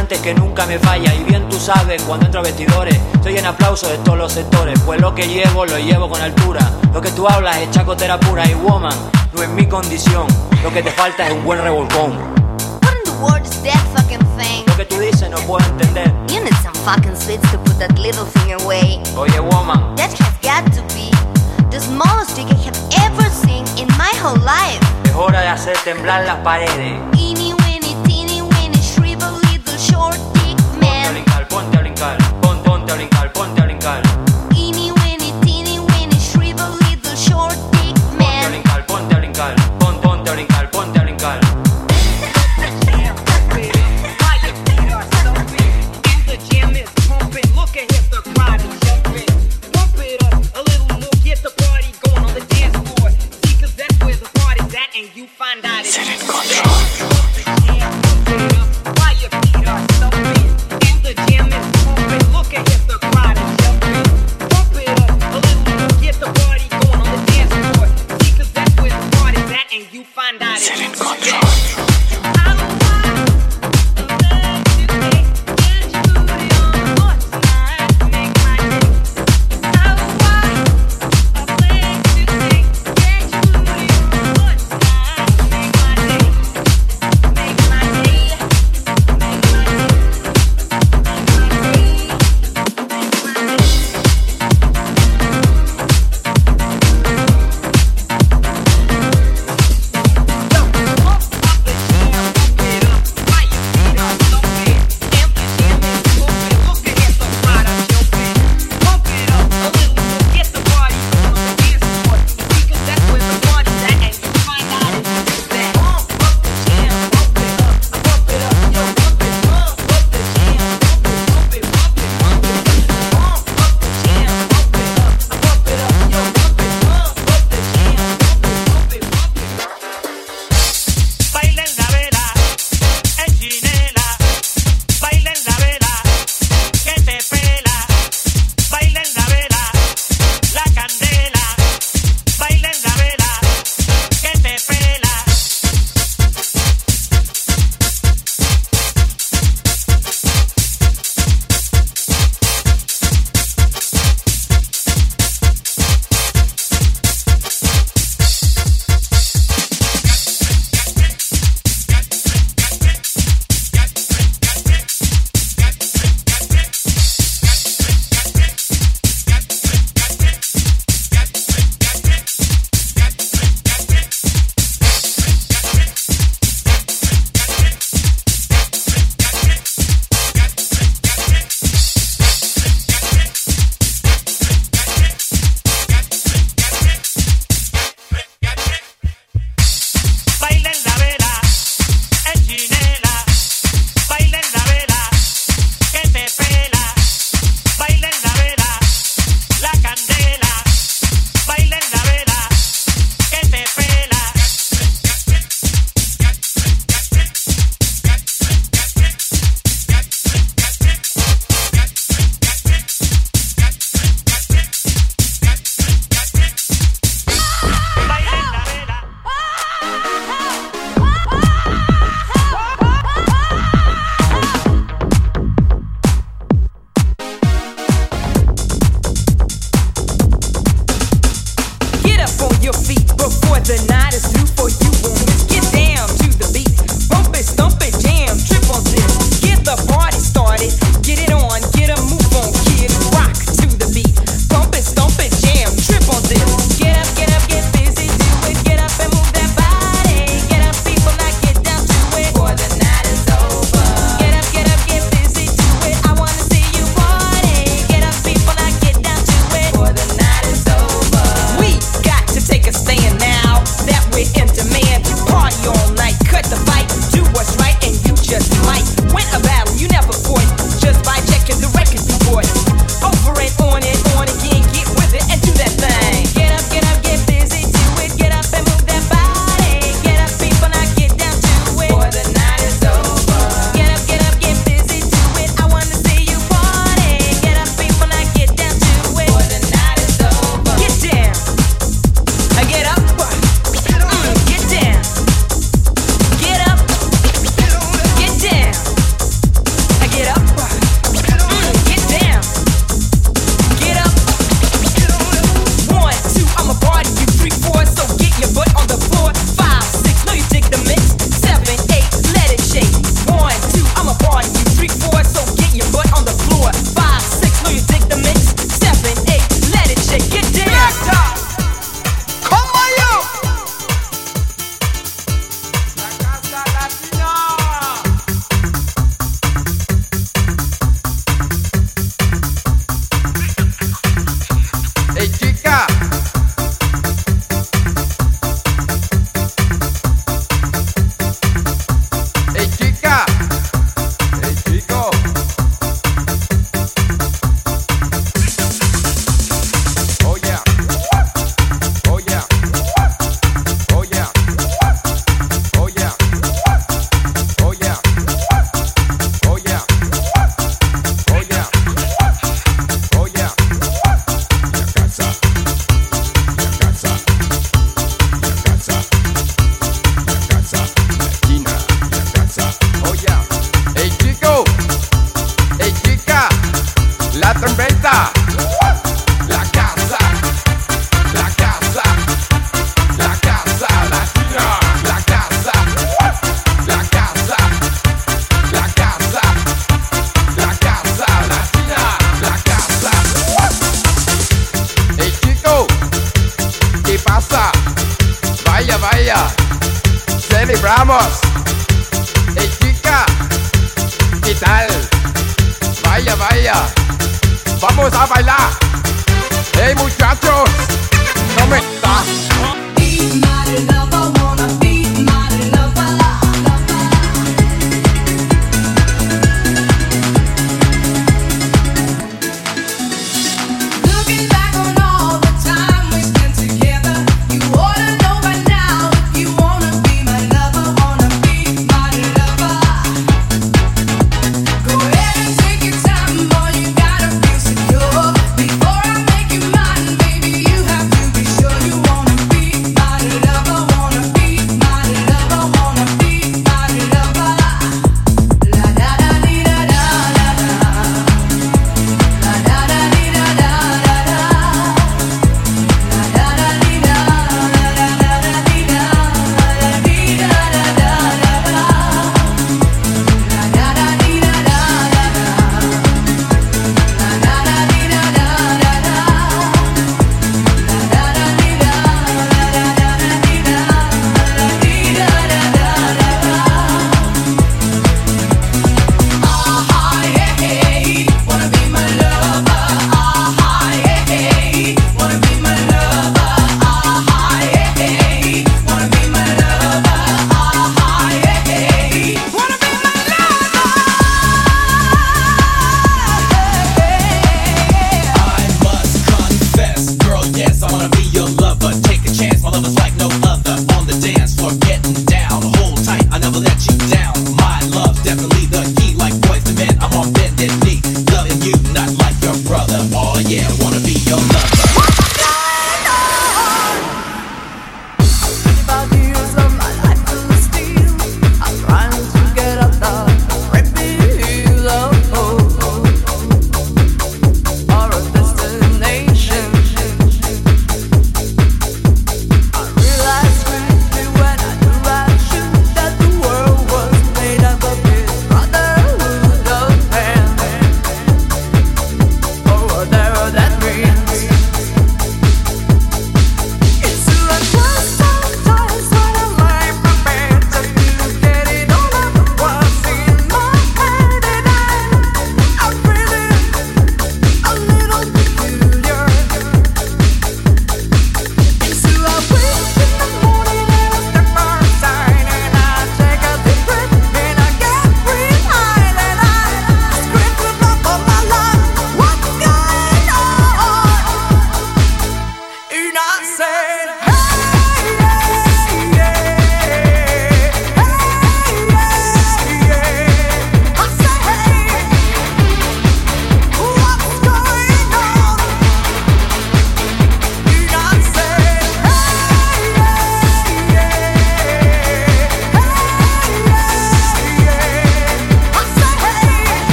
Pues lo importante es que nunca me falla. Y bien tú sabes, cuando entro a vestidores, estoy en aplauso de todos los sectores. Pues lo que llevo, lo llevo con altura. Lo que tú hablas es chacotera pura. Y woman, no es mi condición. Lo que te falta es un buen revolcón. What in the world is that fucking thing? Lo que tú dices no puedo entender. You need some fucking sweets to put that little thing away. Oye, woman, That has got to be the smallest dick I have ever seen in my whole life. es hora de hacer temblar las paredes. the night is cutthroat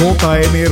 conta é mesmo